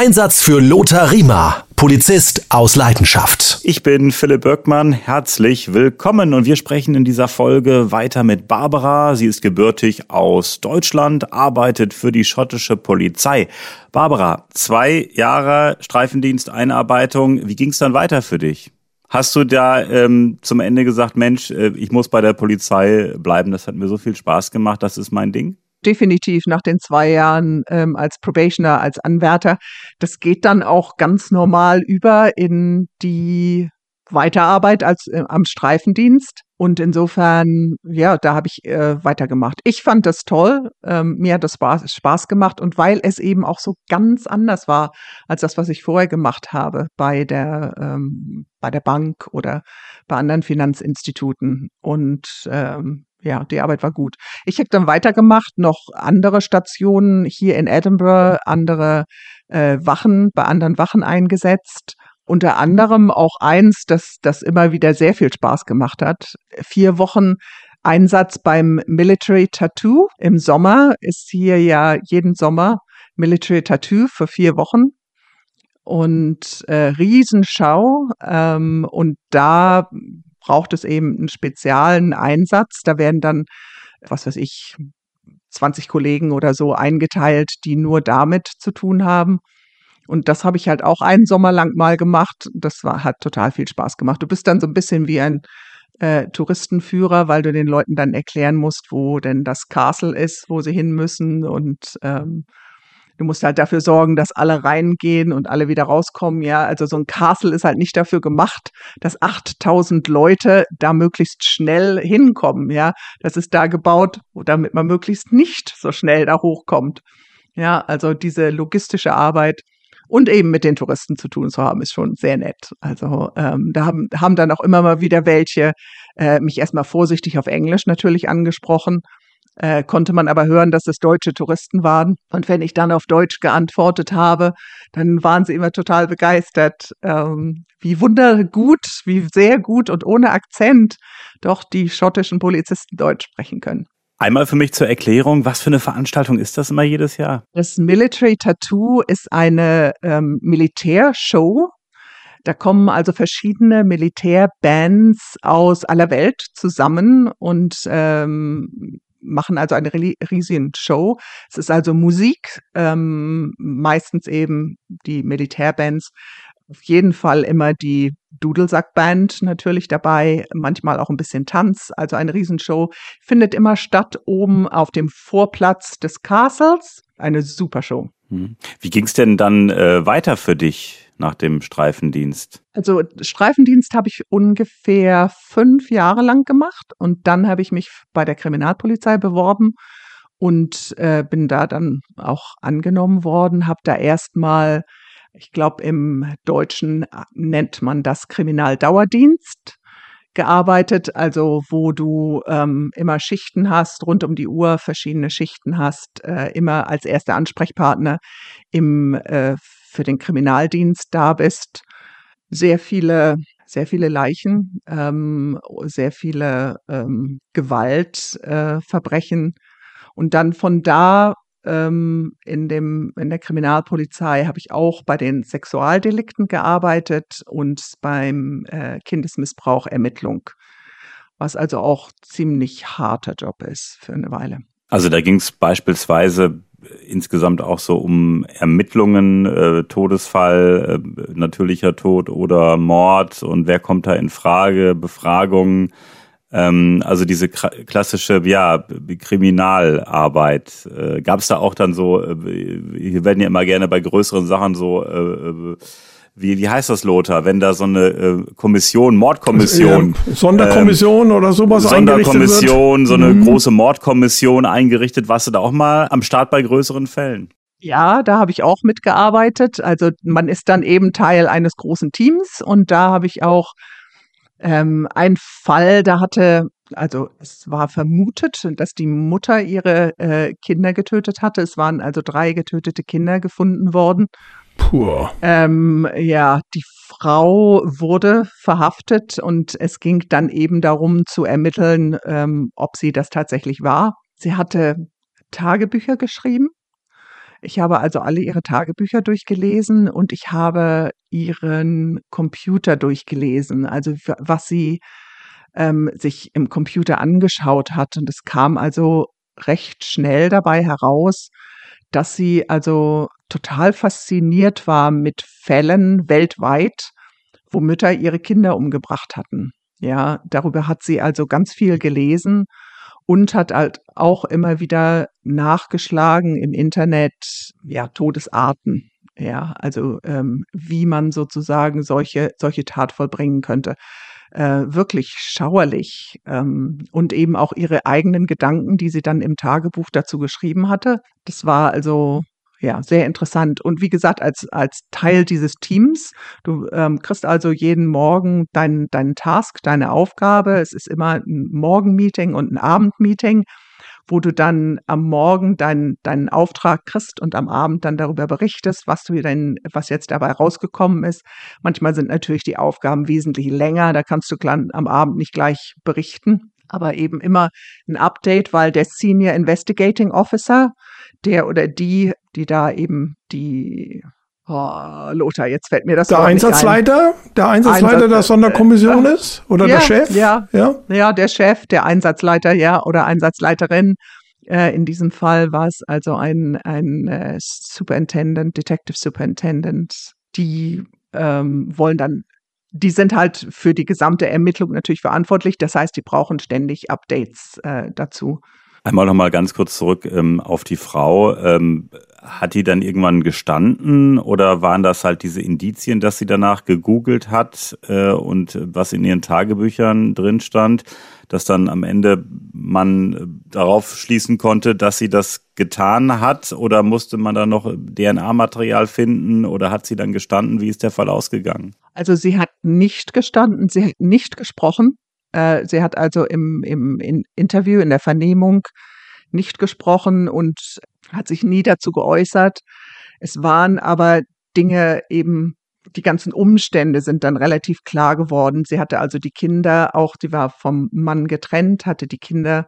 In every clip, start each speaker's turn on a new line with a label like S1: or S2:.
S1: Einsatz für Lothar Riemer, Polizist aus Leidenschaft.
S2: Ich bin Philipp Böckmann, herzlich willkommen und wir sprechen in dieser Folge weiter mit Barbara. Sie ist gebürtig aus Deutschland, arbeitet für die schottische Polizei. Barbara, zwei Jahre Streifendiensteinarbeitung. Wie ging es dann weiter für dich? Hast du da ähm, zum Ende gesagt, Mensch, äh, ich muss bei der Polizei bleiben, das hat mir so viel Spaß gemacht, das ist mein Ding?
S3: Definitiv nach den zwei Jahren ähm, als Probationer, als Anwärter. Das geht dann auch ganz normal über in die Weiterarbeit als äh, am Streifendienst. Und insofern, ja, da habe ich äh, weitergemacht. Ich fand das toll. Ähm, mir hat das Spaß, Spaß gemacht. Und weil es eben auch so ganz anders war als das, was ich vorher gemacht habe bei der, ähm, bei der Bank oder bei anderen Finanzinstituten. Und ähm, ja, die Arbeit war gut. Ich habe dann weitergemacht, noch andere Stationen hier in Edinburgh, andere äh, Wachen, bei anderen Wachen eingesetzt. Unter anderem auch eins, das, das immer wieder sehr viel Spaß gemacht hat. Vier Wochen Einsatz beim Military Tattoo. Im Sommer ist hier ja jeden Sommer Military Tattoo für vier Wochen und äh, Riesenschau. Ähm, und da braucht es eben einen speziellen Einsatz. Da werden dann, was weiß ich, 20 Kollegen oder so eingeteilt, die nur damit zu tun haben. Und das habe ich halt auch einen Sommer lang mal gemacht. Das war, hat total viel Spaß gemacht. Du bist dann so ein bisschen wie ein äh, Touristenführer, weil du den Leuten dann erklären musst, wo denn das Castle ist, wo sie hin müssen und ähm, Du musst halt dafür sorgen, dass alle reingehen und alle wieder rauskommen. Ja, also so ein Castle ist halt nicht dafür gemacht, dass 8000 Leute da möglichst schnell hinkommen. Ja, das ist da gebaut, damit man möglichst nicht so schnell da hochkommt. Ja, also diese logistische Arbeit und eben mit den Touristen zu tun zu haben, ist schon sehr nett. Also ähm, da haben, haben dann auch immer mal wieder welche äh, mich erstmal vorsichtig auf Englisch natürlich angesprochen äh, konnte man aber hören, dass es deutsche Touristen waren. Und wenn ich dann auf Deutsch geantwortet habe, dann waren sie immer total begeistert, ähm, wie wundergut, wie sehr gut und ohne Akzent doch die schottischen Polizisten Deutsch sprechen können.
S2: Einmal für mich zur Erklärung, was für eine Veranstaltung ist das immer jedes Jahr?
S3: Das Military Tattoo ist eine ähm, Militärshow, da kommen also verschiedene Militärbands aus aller Welt zusammen und ähm, machen also eine riesige Show. Es ist also Musik, ähm, meistens eben die Militärbands, auf jeden Fall immer die Dudelsackband natürlich dabei, manchmal auch ein bisschen Tanz, also eine Riesenshow. Findet immer statt oben auf dem Vorplatz des Castles. Eine super Show.
S2: Hm. Wie ging es denn dann äh, weiter für dich? nach dem Streifendienst?
S3: Also Streifendienst habe ich ungefähr fünf Jahre lang gemacht und dann habe ich mich bei der Kriminalpolizei beworben und äh, bin da dann auch angenommen worden, habe da erstmal, ich glaube im Deutschen nennt man das Kriminaldauerdienst gearbeitet, also wo du ähm, immer Schichten hast, rund um die Uhr verschiedene Schichten hast, äh, immer als erster Ansprechpartner im äh, für den Kriminaldienst da bist, sehr viele, sehr viele Leichen, ähm, sehr viele ähm, Gewaltverbrechen. Äh, und dann von da ähm, in, dem, in der Kriminalpolizei habe ich auch bei den Sexualdelikten gearbeitet und beim äh, Kindesmissbrauch Ermittlung, was also auch ziemlich harter Job ist für eine Weile.
S2: Also da ging es beispielsweise insgesamt auch so um Ermittlungen, äh, Todesfall, äh, natürlicher Tod oder Mord und wer kommt da in Frage, Befragungen. Ähm, also diese klassische, ja, Kriminalarbeit. Äh, Gab es da auch dann so, äh, hier werden ja immer gerne bei größeren Sachen so äh, äh wie, wie heißt das, Lothar, wenn da so eine äh, Kommission, Mordkommission.
S4: Ja, Sonderkommission ähm, oder sowas
S2: Sonderkommission, so eine mhm. große Mordkommission eingerichtet. Warst du da auch mal am Start bei größeren Fällen?
S3: Ja, da habe ich auch mitgearbeitet. Also man ist dann eben Teil eines großen Teams und da habe ich auch ähm, einen Fall, da hatte, also es war vermutet, dass die Mutter ihre äh, Kinder getötet hatte. Es waren also drei getötete Kinder gefunden worden.
S4: Puh.
S3: Ähm, ja, die Frau wurde verhaftet und es ging dann eben darum zu ermitteln, ähm, ob sie das tatsächlich war. Sie hatte Tagebücher geschrieben, Ich habe also alle ihre Tagebücher durchgelesen und ich habe ihren Computer durchgelesen, also was sie ähm, sich im Computer angeschaut hat. Und es kam also recht schnell dabei heraus, dass sie also total fasziniert war mit Fällen weltweit, wo Mütter ihre Kinder umgebracht hatten. Ja, darüber hat sie also ganz viel gelesen und hat halt auch immer wieder nachgeschlagen im Internet, ja, Todesarten. Ja, also ähm, wie man sozusagen solche, solche Tat vollbringen könnte. Äh, wirklich schauerlich. Ähm, und eben auch ihre eigenen Gedanken, die sie dann im Tagebuch dazu geschrieben hatte. Das war also ja, sehr interessant. Und wie gesagt, als, als Teil dieses Teams, du ähm, kriegst also jeden Morgen deinen deinen Task, deine Aufgabe. Es ist immer ein Morgenmeeting und ein Abendmeeting, wo du dann am Morgen deinen deinen Auftrag kriegst und am Abend dann darüber berichtest, was du denn, was jetzt dabei rausgekommen ist. Manchmal sind natürlich die Aufgaben wesentlich länger, da kannst du am Abend nicht gleich berichten aber eben immer ein Update, weil der Senior Investigating Officer, der oder die, die da eben die Oh, Lothar, jetzt fällt mir das
S4: Der Einsatzleiter, der Einsatzleiter Einsatz, der Sonderkommission äh, ist oder
S3: ja,
S4: der Chef?
S3: Ja, ja, ja, der Chef, der Einsatzleiter, ja, oder Einsatzleiterin. Äh, in diesem Fall war es also ein, ein äh, Superintendent, Detective Superintendent. Die ähm, wollen dann die sind halt für die gesamte Ermittlung natürlich verantwortlich. Das heißt, die brauchen ständig Updates äh, dazu.
S2: Einmal noch mal ganz kurz zurück ähm, auf die Frau. Ähm, hat die dann irgendwann gestanden oder waren das halt diese Indizien, dass sie danach gegoogelt hat äh, und was in ihren Tagebüchern drin stand, dass dann am Ende man darauf schließen konnte, dass sie das getan hat oder musste man da noch DNA-Material finden oder hat sie dann gestanden? Wie ist der Fall ausgegangen?
S3: Also sie hat nicht gestanden, sie hat nicht gesprochen. Äh, sie hat also im, im Interview, in der Vernehmung nicht gesprochen und hat sich nie dazu geäußert. Es waren aber Dinge eben, die ganzen Umstände sind dann relativ klar geworden. Sie hatte also die Kinder auch, die war vom Mann getrennt, hatte die Kinder,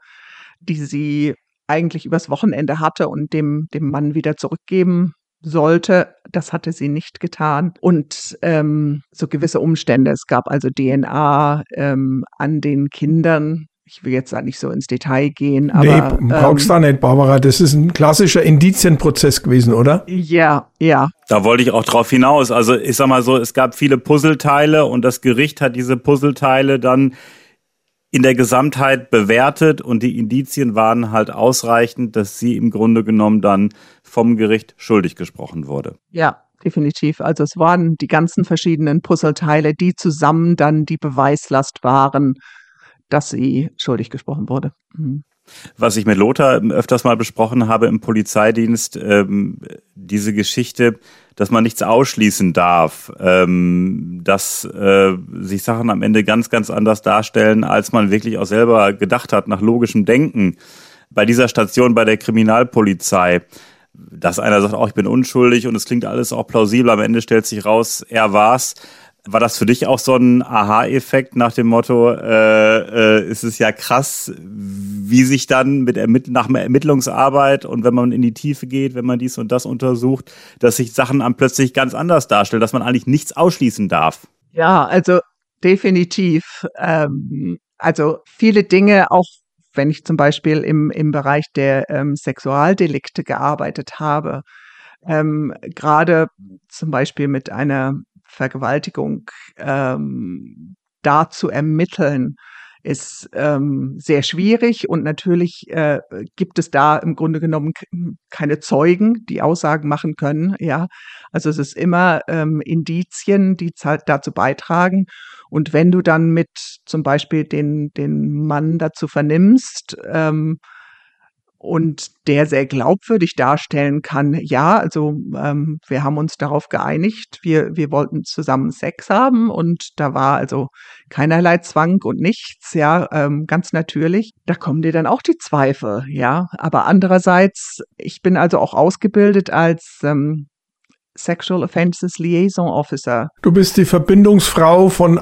S3: die sie eigentlich übers Wochenende hatte und dem, dem Mann wieder zurückgeben sollte. Das hatte sie nicht getan. Und ähm, so gewisse Umstände. Es gab also DNA ähm, an den Kindern, ich will jetzt da nicht so ins Detail gehen, aber.
S4: Nee, brauchst ähm, da nicht, Barbara. Das ist ein klassischer Indizienprozess gewesen, oder?
S3: Ja, ja.
S2: Da wollte ich auch drauf hinaus. Also ich sag mal so, es gab viele Puzzleteile und das Gericht hat diese Puzzleteile dann in der Gesamtheit bewertet und die Indizien waren halt ausreichend, dass sie im Grunde genommen dann vom Gericht schuldig gesprochen wurde.
S3: Ja, definitiv. Also es waren die ganzen verschiedenen Puzzleteile, die zusammen dann die Beweislast waren dass sie schuldig gesprochen wurde. Mhm.
S2: Was ich mit Lothar öfters mal besprochen habe im Polizeidienst, ähm, diese Geschichte, dass man nichts ausschließen darf, ähm, dass äh, sich Sachen am Ende ganz, ganz anders darstellen, als man wirklich auch selber gedacht hat, nach logischem Denken. Bei dieser Station bei der Kriminalpolizei, dass einer sagt, oh, ich bin unschuldig und es klingt alles auch plausibel, am Ende stellt sich raus, er war's. War das für dich auch so ein Aha-Effekt nach dem Motto, äh, äh, ist es ja krass, wie sich dann mit Ermitt nach Ermittlungsarbeit und wenn man in die Tiefe geht, wenn man dies und das untersucht, dass sich Sachen dann plötzlich ganz anders darstellen, dass man eigentlich nichts ausschließen darf?
S3: Ja, also definitiv. Ähm, also viele Dinge, auch wenn ich zum Beispiel im, im Bereich der ähm, Sexualdelikte gearbeitet habe, ähm, gerade zum Beispiel mit einer Vergewaltigung ähm, da zu ermitteln, ist ähm, sehr schwierig und natürlich äh, gibt es da im Grunde genommen keine Zeugen, die Aussagen machen können. Ja, also es ist immer ähm, Indizien, die dazu beitragen. Und wenn du dann mit zum Beispiel den den Mann dazu vernimmst, ähm, und der sehr glaubwürdig darstellen kann, ja, also ähm, wir haben uns darauf geeinigt, wir, wir wollten zusammen Sex haben und da war also keinerlei Zwang und nichts, ja, ähm, ganz natürlich. Da kommen dir dann auch die Zweifel, ja. Aber andererseits, ich bin also auch ausgebildet als ähm, Sexual Offenses Liaison Officer.
S4: Du bist die Verbindungsfrau von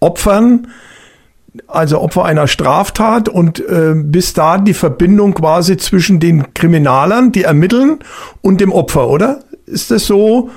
S4: Opfern also Opfer einer Straftat und äh, bis da die Verbindung quasi zwischen den Kriminalern, die ermitteln, und dem Opfer, oder? Ist das so,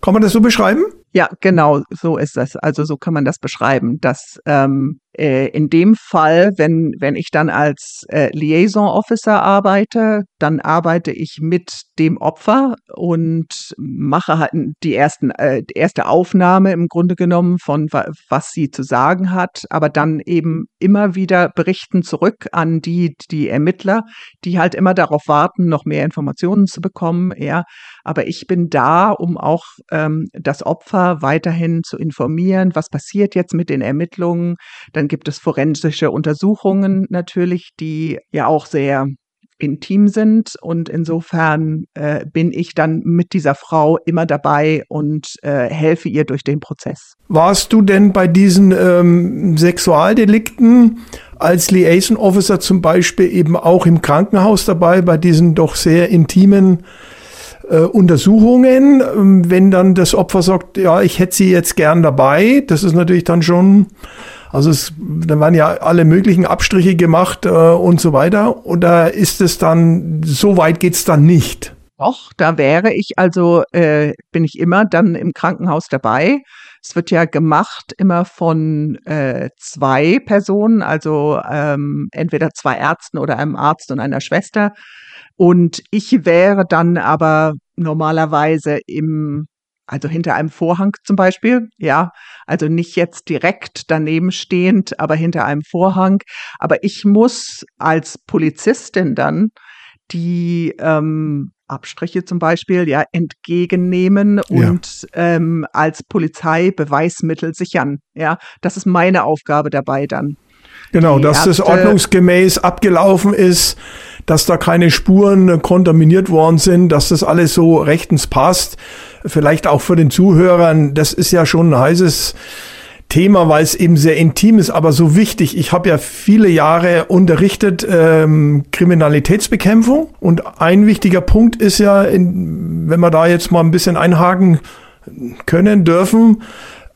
S4: kann man das so beschreiben?
S3: Ja, genau, so ist das. Also so kann man das beschreiben, dass ähm, äh, in dem Fall, wenn, wenn ich dann als äh, Liaison Officer arbeite, dann arbeite ich mit dem Opfer und mache halt die, ersten, äh, die erste Aufnahme im Grunde genommen von was sie zu sagen hat, aber dann eben immer wieder berichten zurück an die, die Ermittler, die halt immer darauf warten, noch mehr Informationen zu bekommen. Ja, aber ich bin da, um auch ähm, das Opfer weiterhin zu informieren, was passiert jetzt mit den Ermittlungen. Dann dann gibt es forensische Untersuchungen natürlich, die ja auch sehr intim sind. Und insofern äh, bin ich dann mit dieser Frau immer dabei und äh, helfe ihr durch den Prozess.
S4: Warst du denn bei diesen ähm, Sexualdelikten als Liaison Officer zum Beispiel eben auch im Krankenhaus dabei, bei diesen doch sehr intimen äh, Untersuchungen, ähm, wenn dann das Opfer sagt, ja, ich hätte sie jetzt gern dabei, das ist natürlich dann schon also es, da waren ja alle möglichen Abstriche gemacht äh, und so weiter. Oder ist es dann, so weit geht's dann nicht?
S3: Doch, da wäre ich also, äh, bin ich immer dann im Krankenhaus dabei. Es wird ja gemacht immer von äh, zwei Personen, also ähm, entweder zwei Ärzten oder einem Arzt und einer Schwester. Und ich wäre dann aber normalerweise im also hinter einem Vorhang zum Beispiel, ja, also nicht jetzt direkt daneben stehend, aber hinter einem Vorhang. Aber ich muss als Polizistin dann die ähm, Abstriche zum Beispiel ja entgegennehmen und ja. ähm, als Polizei Beweismittel sichern. Ja, das ist meine Aufgabe dabei dann.
S4: Genau, die dass Ärzte, das ordnungsgemäß abgelaufen ist, dass da keine Spuren kontaminiert worden sind, dass das alles so rechtens passt vielleicht auch für den Zuhörern, das ist ja schon ein heißes Thema, weil es eben sehr intim ist, aber so wichtig. Ich habe ja viele Jahre unterrichtet ähm, Kriminalitätsbekämpfung. Und ein wichtiger Punkt ist ja, in, wenn wir da jetzt mal ein bisschen einhaken können dürfen,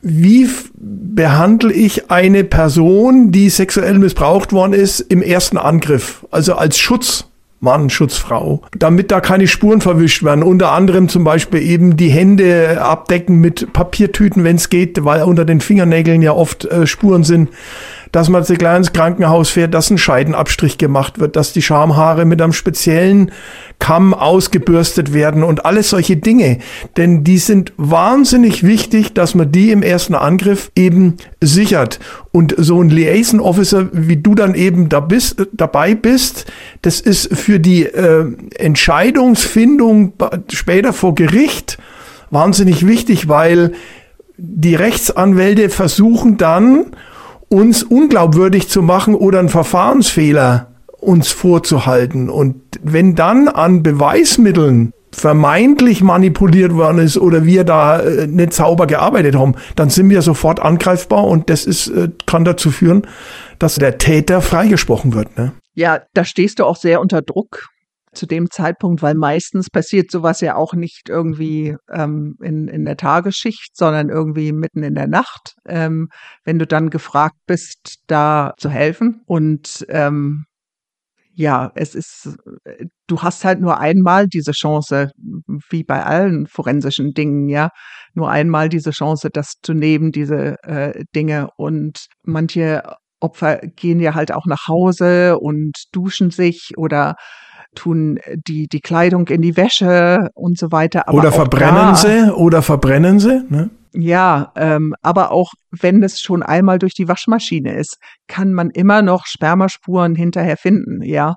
S4: wie behandle ich eine Person, die sexuell missbraucht worden ist, im ersten Angriff, also als Schutz Mann, Schutzfrau, damit da keine Spuren verwischt werden. Unter anderem zum Beispiel eben die Hände abdecken mit Papiertüten, wenn es geht, weil unter den Fingernägeln ja oft äh, Spuren sind dass man gleich ins Krankenhaus fährt, dass ein Scheidenabstrich gemacht wird, dass die Schamhaare mit einem speziellen Kamm ausgebürstet werden und alles solche Dinge. Denn die sind wahnsinnig wichtig, dass man die im ersten Angriff eben sichert. Und so ein Liaison Officer, wie du dann eben da bist, dabei bist, das ist für die äh, Entscheidungsfindung später vor Gericht wahnsinnig wichtig, weil die Rechtsanwälte versuchen dann, uns unglaubwürdig zu machen oder einen Verfahrensfehler uns vorzuhalten. Und wenn dann an Beweismitteln vermeintlich manipuliert worden ist oder wir da äh, nicht sauber gearbeitet haben, dann sind wir sofort angreifbar und das ist, äh, kann dazu führen, dass der Täter freigesprochen wird. Ne?
S3: Ja, da stehst du auch sehr unter Druck zu dem Zeitpunkt, weil meistens passiert sowas ja auch nicht irgendwie ähm, in, in der Tagesschicht, sondern irgendwie mitten in der Nacht, ähm, wenn du dann gefragt bist, da zu helfen. Und ähm, ja, es ist, du hast halt nur einmal diese Chance, wie bei allen forensischen Dingen, ja, nur einmal diese Chance, das zu nehmen, diese äh, Dinge. Und manche Opfer gehen ja halt auch nach Hause und duschen sich oder tun die, die Kleidung in die Wäsche und so weiter.
S4: Aber oder verbrennen da, sie, oder verbrennen sie, ne?
S3: Ja, ähm, aber auch wenn es schon einmal durch die Waschmaschine ist, kann man immer noch Spermaspuren hinterher finden, ja.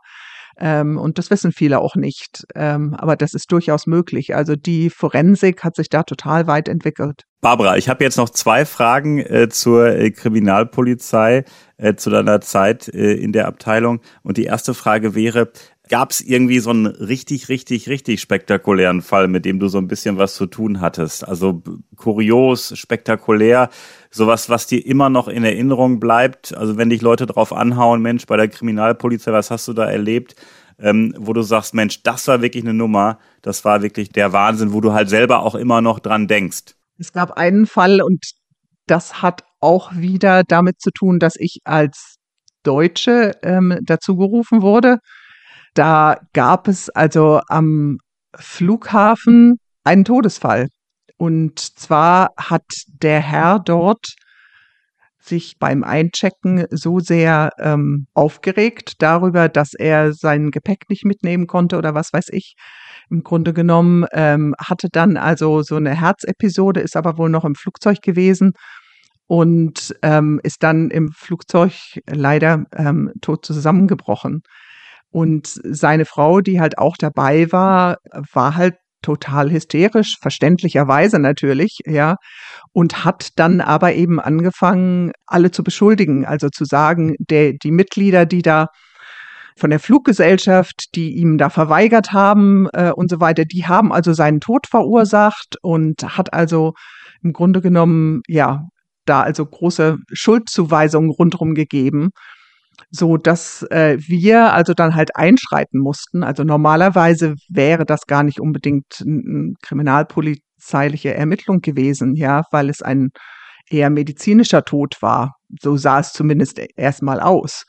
S3: Ähm, und das wissen viele auch nicht. Ähm, aber das ist durchaus möglich. Also die Forensik hat sich da total weit entwickelt.
S2: Barbara, ich habe jetzt noch zwei Fragen äh, zur äh, Kriminalpolizei, äh, zu deiner Zeit äh, in der Abteilung. Und die erste Frage wäre, Gab es irgendwie so einen richtig, richtig, richtig spektakulären Fall, mit dem du so ein bisschen was zu tun hattest? Also kurios, spektakulär, sowas, was dir immer noch in Erinnerung bleibt? Also wenn dich Leute drauf anhauen, Mensch, bei der Kriminalpolizei, was hast du da erlebt? Ähm, wo du sagst, Mensch, das war wirklich eine Nummer, das war wirklich der Wahnsinn, wo du halt selber auch immer noch dran denkst.
S3: Es gab einen Fall und das hat auch wieder damit zu tun, dass ich als Deutsche ähm, dazu gerufen wurde. Da gab es also am Flughafen einen Todesfall. Und zwar hat der Herr dort sich beim Einchecken so sehr ähm, aufgeregt darüber, dass er sein Gepäck nicht mitnehmen konnte oder was weiß ich. Im Grunde genommen ähm, hatte dann also so eine Herzepisode, ist aber wohl noch im Flugzeug gewesen und ähm, ist dann im Flugzeug leider ähm, tot zusammengebrochen. Und seine Frau, die halt auch dabei war, war halt total hysterisch, verständlicherweise natürlich, ja, und hat dann aber eben angefangen, alle zu beschuldigen, also zu sagen, der, die Mitglieder, die da von der Fluggesellschaft, die ihm da verweigert haben äh, und so weiter, die haben also seinen Tod verursacht und hat also im Grunde genommen, ja, da also große Schuldzuweisungen rundherum gegeben so dass äh, wir also dann halt einschreiten mussten. Also normalerweise wäre das gar nicht unbedingt eine kriminalpolizeiliche Ermittlung gewesen, ja, weil es ein eher medizinischer Tod war. So sah es zumindest erstmal aus.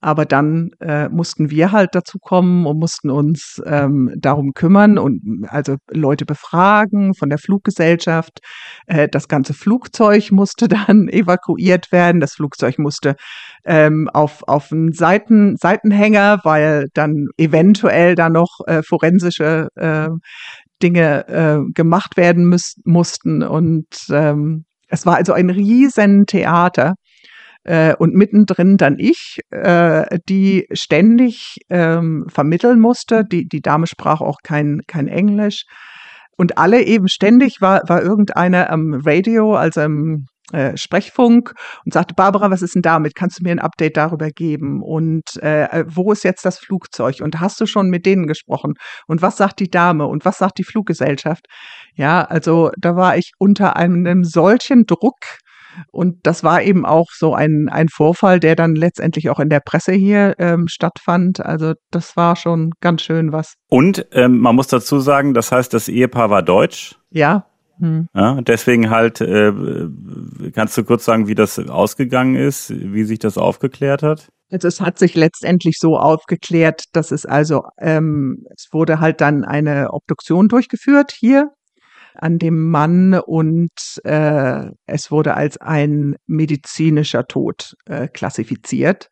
S3: Aber dann äh, mussten wir halt dazu kommen und mussten uns ähm, darum kümmern und also Leute befragen von der Fluggesellschaft. Äh, das ganze Flugzeug musste dann evakuiert werden. Das Flugzeug musste ähm, auf, auf einen Seiten, Seitenhänger, weil dann eventuell da noch äh, forensische äh, Dinge äh, gemacht werden müß, mussten. Und ähm, es war also ein riesen Theater äh, und mittendrin dann ich, äh, die ständig ähm, vermitteln musste. Die, die Dame sprach auch kein, kein Englisch. Und alle eben ständig war, war irgendeiner am Radio, also im äh, Sprechfunk und sagte, Barbara, was ist denn damit? Kannst du mir ein Update darüber geben? Und äh, wo ist jetzt das Flugzeug? Und hast du schon mit denen gesprochen? Und was sagt die Dame? Und was sagt die Fluggesellschaft? Ja, also da war ich unter einem solchen Druck, und das war eben auch so ein, ein Vorfall, der dann letztendlich auch in der Presse hier ähm, stattfand. Also das war schon ganz schön was.
S2: Und ähm, man muss dazu sagen, das heißt, das Ehepaar war deutsch.
S3: Ja.
S2: Hm. ja deswegen halt, äh, kannst du kurz sagen, wie das ausgegangen ist, wie sich das aufgeklärt hat?
S3: Also es hat sich letztendlich so aufgeklärt, dass es also, ähm, es wurde halt dann eine Obduktion durchgeführt hier an dem Mann und äh, es wurde als ein medizinischer Tod äh, klassifiziert.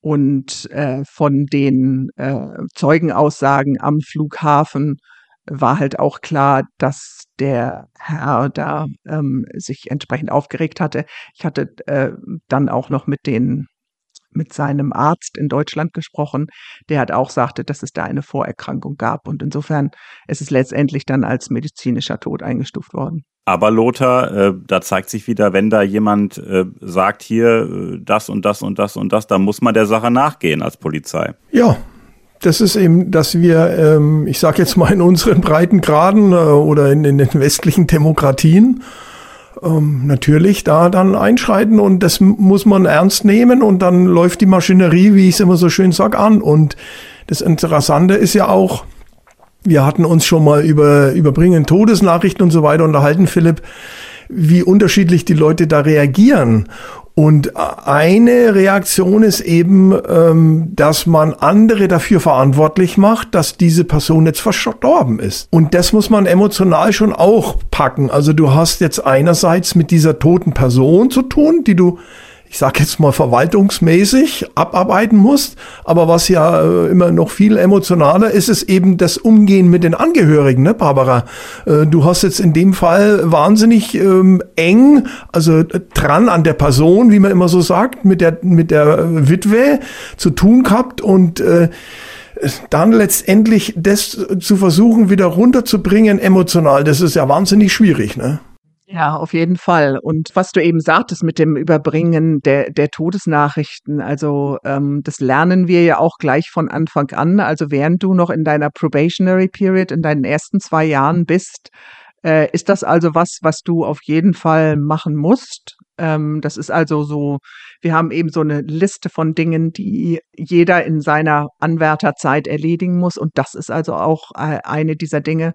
S3: Und äh, von den äh, Zeugenaussagen am Flughafen war halt auch klar, dass der Herr da ähm, sich entsprechend aufgeregt hatte. Ich hatte äh, dann auch noch mit den mit seinem Arzt in Deutschland gesprochen, der hat auch sagte, dass es da eine Vorerkrankung gab. Und insofern ist es letztendlich dann als medizinischer Tod eingestuft worden.
S2: Aber Lothar, äh, da zeigt sich wieder, wenn da jemand äh, sagt, hier äh, das und das und das und das, da muss man der Sache nachgehen als Polizei.
S4: Ja, das ist eben, dass wir, ähm, ich sage jetzt mal in unseren Breitengraden äh, oder in, in den westlichen Demokratien, ähm, natürlich da dann einschreiten und das muss man ernst nehmen und dann läuft die Maschinerie, wie ich es immer so schön sag, an. Und das Interessante ist ja auch, wir hatten uns schon mal über überbringen Todesnachrichten und so weiter unterhalten, Philipp, wie unterschiedlich die Leute da reagieren. Und eine Reaktion ist eben, ähm, dass man andere dafür verantwortlich macht, dass diese Person jetzt verstorben ist. Und das muss man emotional schon auch packen. Also du hast jetzt einerseits mit dieser toten Person zu tun, die du ich sage jetzt mal verwaltungsmäßig abarbeiten musst. Aber was ja äh, immer noch viel emotionaler ist, ist eben das Umgehen mit den Angehörigen, ne, Barbara? Äh, du hast jetzt in dem Fall wahnsinnig ähm, eng, also äh, dran an der Person, wie man immer so sagt, mit der, mit der Witwe zu tun gehabt und äh, dann letztendlich das zu versuchen, wieder runterzubringen emotional, das ist ja wahnsinnig schwierig, ne?
S3: Ja, auf jeden Fall. Und was du eben sagtest mit dem Überbringen der, der Todesnachrichten, also ähm, das lernen wir ja auch gleich von Anfang an. Also während du noch in deiner Probationary Period, in deinen ersten zwei Jahren bist, äh, ist das also was, was du auf jeden Fall machen musst. Ähm, das ist also so, wir haben eben so eine Liste von Dingen, die jeder in seiner Anwärterzeit erledigen muss. Und das ist also auch äh, eine dieser Dinge,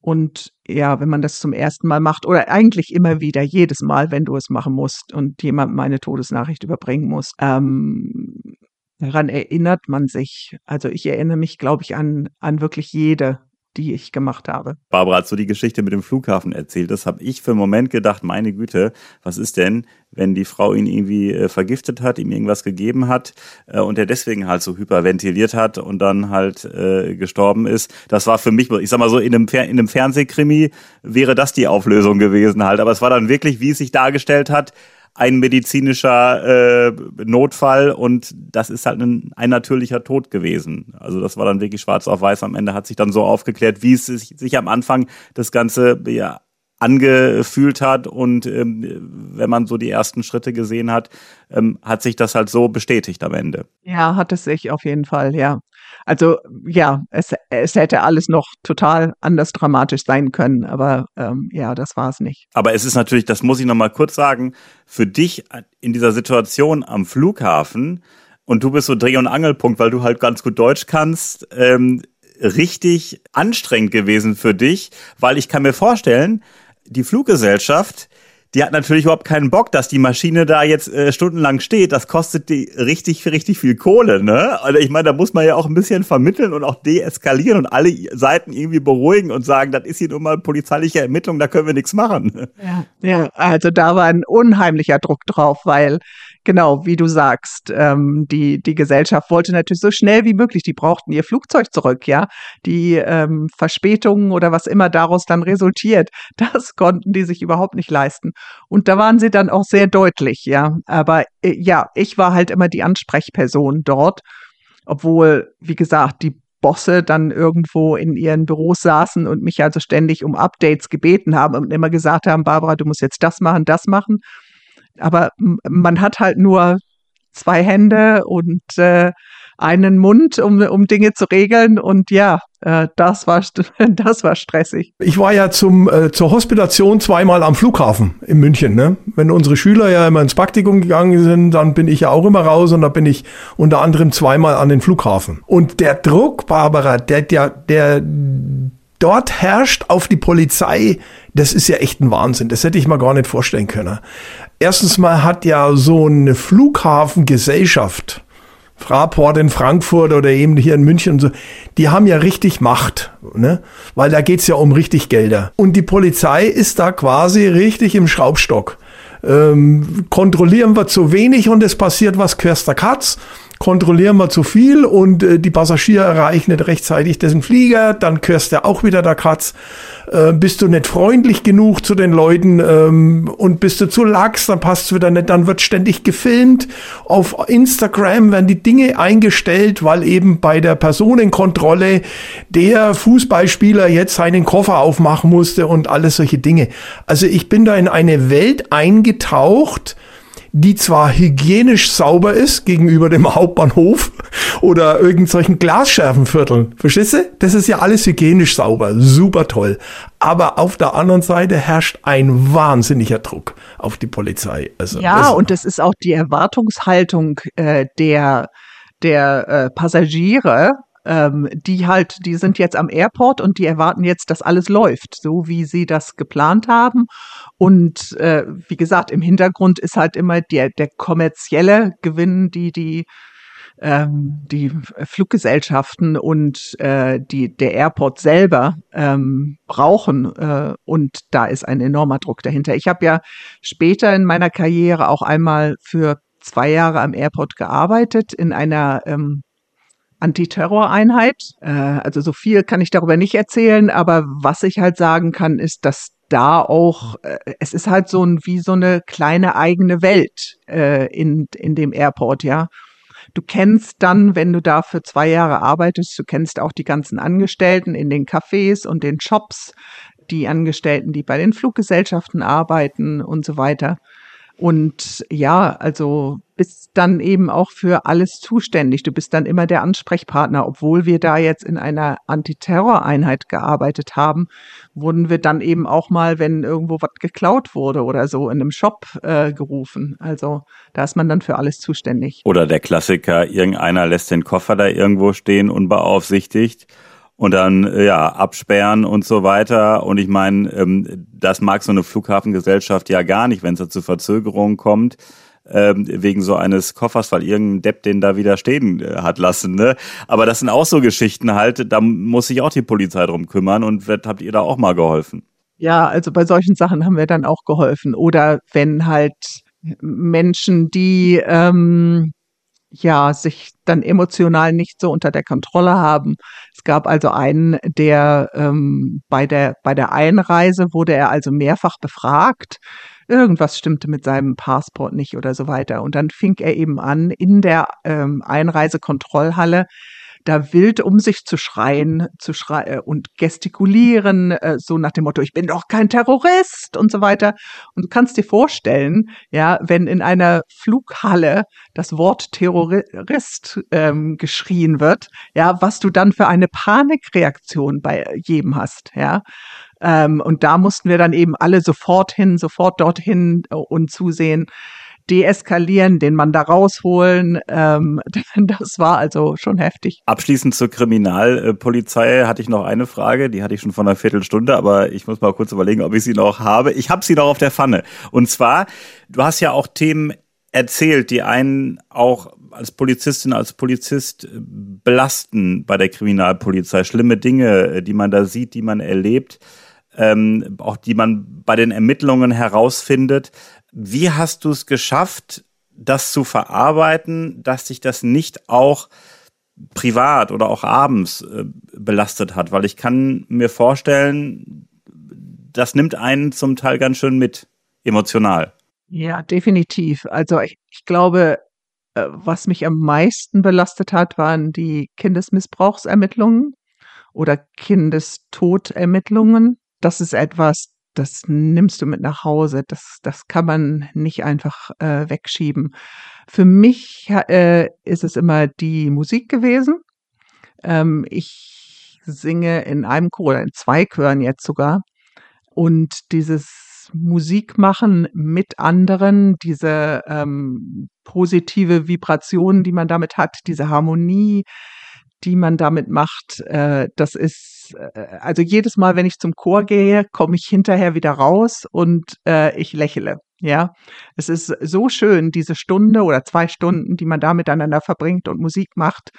S3: Und ja, wenn man das zum ersten Mal macht oder eigentlich immer wieder, jedes Mal, wenn du es machen musst und jemand meine Todesnachricht überbringen muss, ähm, daran erinnert man sich. Also ich erinnere mich, glaube ich, an, an wirklich jede die ich gemacht habe.
S2: Barbara, als du die Geschichte mit dem Flughafen erzählt hast, habe ich für einen Moment gedacht, meine Güte, was ist denn, wenn die Frau ihn irgendwie äh, vergiftet hat, ihm irgendwas gegeben hat äh, und er deswegen halt so hyperventiliert hat und dann halt äh, gestorben ist. Das war für mich, ich sag mal so, in einem, Fer in einem Fernsehkrimi wäre das die Auflösung gewesen halt. Aber es war dann wirklich, wie es sich dargestellt hat, ein medizinischer äh, Notfall und das ist halt ein, ein natürlicher Tod gewesen. Also das war dann wirklich schwarz auf weiß. Am Ende hat sich dann so aufgeklärt, wie es sich, sich am Anfang das Ganze ja, angefühlt hat und ähm, wenn man so die ersten Schritte gesehen hat, ähm, hat sich das halt so bestätigt am Ende.
S3: Ja, hat es sich auf jeden Fall, ja. Also ja, es, es hätte alles noch total anders dramatisch sein können, aber ähm, ja, das war es nicht.
S2: Aber es ist natürlich, das muss ich nochmal kurz sagen, für dich in dieser Situation am Flughafen und du bist so Dreh- und Angelpunkt, weil du halt ganz gut Deutsch kannst, ähm, richtig anstrengend gewesen für dich, weil ich kann mir vorstellen, die Fluggesellschaft, die hat natürlich überhaupt keinen Bock, dass die Maschine da jetzt äh, stundenlang steht. Das kostet die richtig, richtig viel Kohle, ne? Also ich meine, da muss man ja auch ein bisschen vermitteln und auch deeskalieren und alle Seiten irgendwie beruhigen und sagen, das ist hier nun mal polizeiliche Ermittlung, da können wir nichts machen.
S3: Ja, ja, also da war ein unheimlicher Druck drauf, weil genau, wie du sagst, ähm, die, die Gesellschaft wollte natürlich so schnell wie möglich, die brauchten ihr Flugzeug zurück, ja. Die ähm, Verspätungen oder was immer daraus dann resultiert, das konnten die sich überhaupt nicht leisten. Und da waren sie dann auch sehr deutlich, ja. Aber äh, ja, ich war halt immer die Ansprechperson dort, obwohl, wie gesagt, die Bosse dann irgendwo in ihren Büros saßen und mich also ständig um Updates gebeten haben und immer gesagt haben, Barbara, du musst jetzt das machen, das machen. Aber man hat halt nur zwei Hände und äh, einen Mund, um, um Dinge zu regeln. Und ja, äh, das, war, das war stressig.
S4: Ich war ja zum, äh, zur Hospitation zweimal am Flughafen in München. Ne? Wenn unsere Schüler ja immer ins Praktikum gegangen sind, dann bin ich ja auch immer raus und da bin ich unter anderem zweimal an den Flughafen. Und der Druck, Barbara, der, der, der dort herrscht auf die Polizei, das ist ja echt ein Wahnsinn. Das hätte ich mir gar nicht vorstellen können. Erstens mal hat ja so eine Flughafengesellschaft, Fraport in Frankfurt oder eben hier in München und so, die haben ja richtig Macht, ne? Weil da geht's ja um richtig Gelder. Und die Polizei ist da quasi richtig im Schraubstock. Ähm, kontrollieren wir zu wenig und es passiert was Querster Katz kontrollieren wir zu viel und äh, die Passagiere erreichen nicht rechtzeitig dessen Flieger, dann kürst du auch wieder der Katz. Äh, bist du nicht freundlich genug zu den Leuten ähm, und bist du zu lax, dann passt wieder nicht, dann wird ständig gefilmt. Auf Instagram werden die Dinge eingestellt, weil eben bei der Personenkontrolle der Fußballspieler jetzt seinen Koffer aufmachen musste und alles solche Dinge. Also ich bin da in eine Welt eingetaucht, die zwar hygienisch sauber ist gegenüber dem Hauptbahnhof oder irgendwelchen Glasschervenvierteln. Verstehst du? Das ist ja alles hygienisch sauber, super toll. Aber auf der anderen Seite herrscht ein wahnsinniger Druck auf die Polizei.
S3: Also ja, das und das ist auch die Erwartungshaltung äh, der der äh, Passagiere, ähm, die halt, die sind jetzt am Airport und die erwarten jetzt, dass alles läuft, so wie sie das geplant haben. Und äh, wie gesagt, im Hintergrund ist halt immer der, der kommerzielle Gewinn, die die ähm, die Fluggesellschaften und äh, die der Airport selber ähm, brauchen äh, und da ist ein enormer Druck dahinter. Ich habe ja später in meiner Karriere auch einmal für zwei Jahre am Airport gearbeitet in einer ähm, Antiterroreinheit. Äh, also so viel kann ich darüber nicht erzählen, aber was ich halt sagen kann, ist, dass da auch, äh, es ist halt so ein, wie so eine kleine eigene Welt äh, in, in dem Airport, ja. Du kennst dann, wenn du da für zwei Jahre arbeitest, du kennst auch die ganzen Angestellten in den Cafés und den Shops, die Angestellten, die bei den Fluggesellschaften arbeiten und so weiter. Und ja, also bist dann eben auch für alles zuständig. Du bist dann immer der Ansprechpartner. Obwohl wir da jetzt in einer Antiterroreinheit gearbeitet haben, wurden wir dann eben auch mal, wenn irgendwo was geklaut wurde oder so, in einem Shop äh, gerufen. Also da ist man dann für alles zuständig.
S2: Oder der Klassiker, irgendeiner lässt den Koffer da irgendwo stehen, unbeaufsichtigt und dann äh, ja absperren und so weiter. Und ich meine, ähm, das mag so eine Flughafengesellschaft ja gar nicht, wenn es zu Verzögerungen kommt ähm, wegen so eines Koffers, weil irgendein Depp den da wieder stehen äh, hat lassen. Ne? Aber das sind auch so Geschichten halt, da muss sich auch die Polizei drum kümmern und habt ihr da auch mal geholfen?
S3: Ja, also bei solchen Sachen haben wir dann auch geholfen. Oder wenn halt Menschen, die ähm, ja sich dann emotional nicht so unter der Kontrolle haben. Es gab also einen, der ähm, bei der bei der Einreise wurde er also mehrfach befragt. Irgendwas stimmte mit seinem Passport nicht oder so weiter. Und dann fing er eben an, in der ähm, Einreisekontrollhalle da wild um sich zu schreien, zu schreien äh, und gestikulieren, äh, so nach dem Motto, ich bin doch kein Terrorist und so weiter. Und du kannst dir vorstellen, ja, wenn in einer Flughalle das Wort Terrorist ähm, geschrien wird, ja, was du dann für eine Panikreaktion bei jedem hast, ja. Ähm, und da mussten wir dann eben alle sofort hin, sofort dorthin äh, und zusehen, deeskalieren, den Mann da rausholen. Ähm, das war also schon heftig.
S2: Abschließend zur Kriminalpolizei hatte ich noch eine Frage, die hatte ich schon vor einer Viertelstunde, aber ich muss mal kurz überlegen, ob ich sie noch habe. Ich habe sie noch auf der Pfanne. Und zwar, du hast ja auch Themen erzählt, die einen auch als Polizistin, als Polizist belasten bei der Kriminalpolizei. Schlimme Dinge, die man da sieht, die man erlebt, ähm, auch die man bei den Ermittlungen herausfindet. Wie hast du es geschafft, das zu verarbeiten, dass sich das nicht auch privat oder auch abends äh, belastet hat? Weil ich kann mir vorstellen, das nimmt einen zum Teil ganz schön mit, emotional.
S3: Ja, definitiv. Also ich, ich glaube, äh, was mich am meisten belastet hat, waren die Kindesmissbrauchsermittlungen oder Kindestodermittlungen. Das ist etwas, das nimmst du mit nach Hause. Das, das kann man nicht einfach äh, wegschieben. Für mich äh, ist es immer die Musik gewesen. Ähm, ich singe in einem Chor oder in zwei Chören jetzt sogar. Und dieses Musikmachen mit anderen, diese ähm, positive Vibration, die man damit hat, diese Harmonie, die man damit macht, äh, das ist, äh, also jedes Mal, wenn ich zum Chor gehe, komme ich hinterher wieder raus und äh, ich lächle. Ja, es ist so schön, diese Stunde oder zwei Stunden, die man da miteinander verbringt und Musik macht.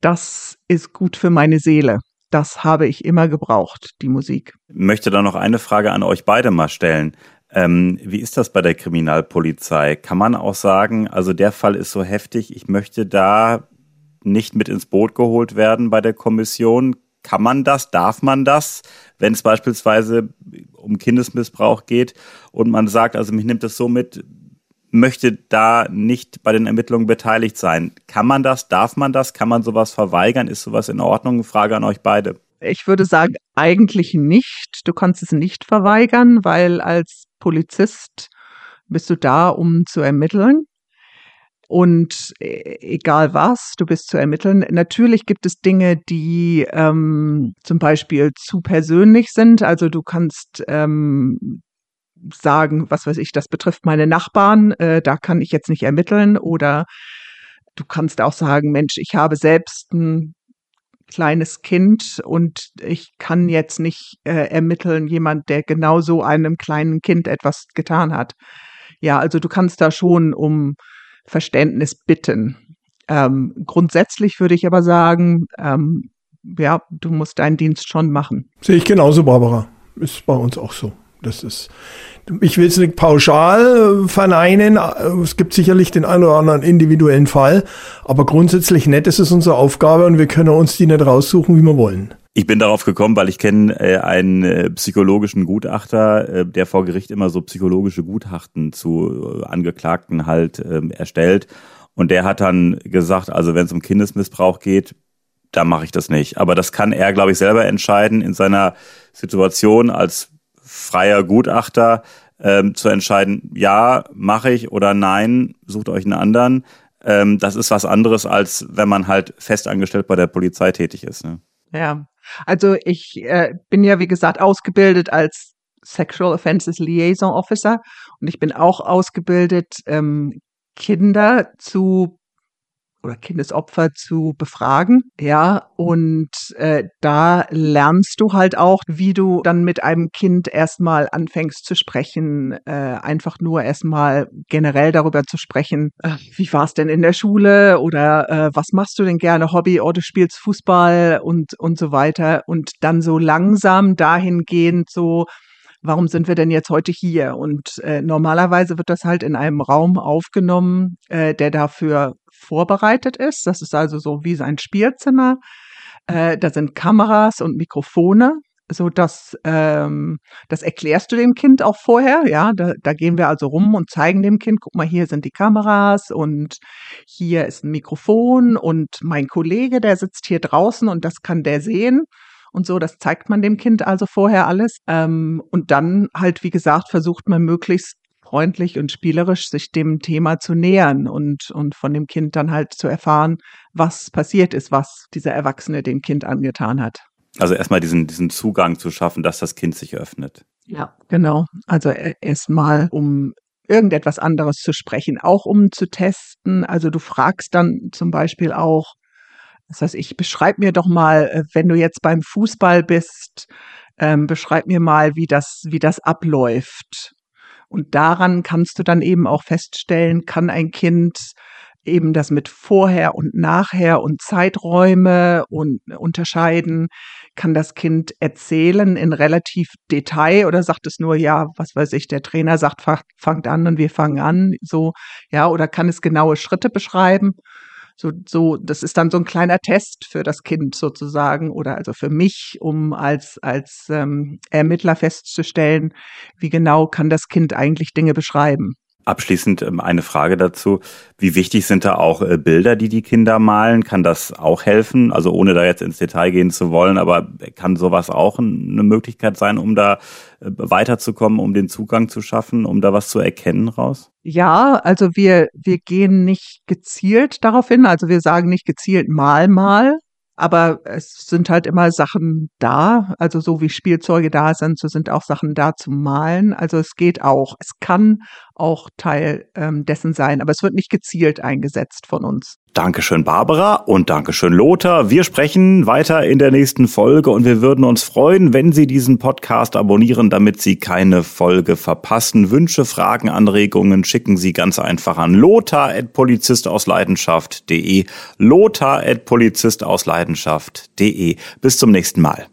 S3: Das ist gut für meine Seele. Das habe ich immer gebraucht, die Musik.
S2: Ich möchte da noch eine Frage an euch beide mal stellen. Ähm, wie ist das bei der Kriminalpolizei? Kann man auch sagen, also der Fall ist so heftig, ich möchte da nicht mit ins Boot geholt werden bei der Kommission. Kann man das? Darf man das? Wenn es beispielsweise um Kindesmissbrauch geht und man sagt, also mich nimmt das so mit, möchte da nicht bei den Ermittlungen beteiligt sein. Kann man das? Darf man das? Kann man sowas verweigern? Ist sowas in Ordnung? Frage an euch beide.
S3: Ich würde sagen, eigentlich nicht. Du kannst es nicht verweigern, weil als Polizist bist du da, um zu ermitteln und äh, egal was, du bist zu ermitteln. Natürlich gibt es Dinge, die ähm, zum Beispiel zu persönlich sind. Also du kannst ähm, sagen, was weiß ich, das betrifft meine Nachbarn, äh, da kann ich jetzt nicht ermitteln. Oder du kannst auch sagen, Mensch, ich habe selbst ein kleines Kind und ich kann jetzt nicht äh, ermitteln, jemand, der genauso einem kleinen Kind etwas getan hat. Ja, also du kannst da schon um Verständnis bitten. Ähm, grundsätzlich würde ich aber sagen, ähm, ja, du musst deinen Dienst schon machen.
S4: Sehe ich genauso, Barbara. Ist bei uns auch so. Das ist, ich will es nicht pauschal verneinen. Es gibt sicherlich den einen oder anderen individuellen Fall. Aber grundsätzlich nett ist es unsere Aufgabe und wir können uns die nicht raussuchen, wie wir wollen.
S2: Ich bin darauf gekommen, weil ich kenne äh, einen äh, psychologischen Gutachter, äh, der vor Gericht immer so psychologische Gutachten zu äh, Angeklagten halt äh, erstellt. Und der hat dann gesagt, also wenn es um Kindesmissbrauch geht, da mache ich das nicht. Aber das kann er, glaube ich, selber entscheiden in seiner Situation als freier Gutachter ähm, zu entscheiden, ja, mache ich oder nein, sucht euch einen anderen. Ähm, das ist was anderes, als wenn man halt festangestellt bei der Polizei tätig ist. Ne?
S3: Ja, also ich äh, bin ja, wie gesagt, ausgebildet als Sexual Offenses Liaison Officer und ich bin auch ausgebildet, ähm, Kinder zu oder Kindesopfer zu befragen. Ja, und äh, da lernst du halt auch, wie du dann mit einem Kind erstmal anfängst zu sprechen, äh, einfach nur erstmal generell darüber zu sprechen, äh, wie war es denn in der Schule oder äh, was machst du denn gerne, Hobby oder du spielst Fußball und, und so weiter. Und dann so langsam dahingehend so, warum sind wir denn jetzt heute hier? Und äh, normalerweise wird das halt in einem Raum aufgenommen, äh, der dafür vorbereitet ist. Das ist also so wie sein Spielzimmer. Äh, da sind Kameras und Mikrofone, so dass ähm, das erklärst du dem Kind auch vorher. Ja, da, da gehen wir also rum und zeigen dem Kind, guck mal, hier sind die Kameras und hier ist ein Mikrofon und mein Kollege, der sitzt hier draußen und das kann der sehen und so. Das zeigt man dem Kind also vorher alles. Ähm, und dann halt, wie gesagt, versucht man möglichst freundlich und spielerisch sich dem Thema zu nähern und, und von dem Kind dann halt zu erfahren, was passiert ist, was dieser Erwachsene dem Kind angetan hat.
S2: Also erstmal diesen, diesen Zugang zu schaffen, dass das Kind sich öffnet.
S3: Ja, genau. Also e-, erstmal, um irgendetwas anderes zu sprechen, auch um zu testen. Also du fragst dann zum Beispiel auch, das heißt, ich beschreib mir doch mal, äh, wenn du jetzt beim Fußball bist, ähm, beschreib mir mal, wie das, wie das abläuft. Und daran kannst du dann eben auch feststellen, kann ein Kind eben das mit vorher und nachher und Zeiträume und unterscheiden, kann das Kind erzählen in relativ Detail oder sagt es nur, ja, was weiß ich, der Trainer sagt, fangt an und wir fangen an, so, ja, oder kann es genaue Schritte beschreiben so, so, das ist dann so ein kleiner Test für das Kind sozusagen oder also für mich, um als, als ähm, Ermittler festzustellen, wie genau kann das Kind eigentlich Dinge beschreiben.
S2: Abschließend ähm, eine Frage dazu. Wie wichtig sind da auch äh, Bilder, die die Kinder malen? Kann das auch helfen? Also ohne da jetzt ins Detail gehen zu wollen, aber kann sowas auch eine Möglichkeit sein, um da äh, weiterzukommen, um den Zugang zu schaffen, um da was zu erkennen raus?
S3: Ja, also wir, wir gehen nicht gezielt darauf hin. Also wir sagen nicht gezielt mal mal, aber es sind halt immer Sachen da, also so wie Spielzeuge da sind, so sind auch Sachen da zum Malen. Also es geht auch. Es kann auch Teil ähm, dessen sein, aber es wird nicht gezielt eingesetzt von uns.
S2: Dankeschön, Barbara und Dankeschön, Lothar. Wir sprechen weiter in der nächsten Folge und wir würden uns freuen, wenn Sie diesen Podcast abonnieren, damit Sie keine Folge verpassen. Wünsche, Fragen, Anregungen schicken Sie ganz einfach an lothar.polizistausleidenschaft.de lothar.polizistausleidenschaft.de Bis zum nächsten Mal.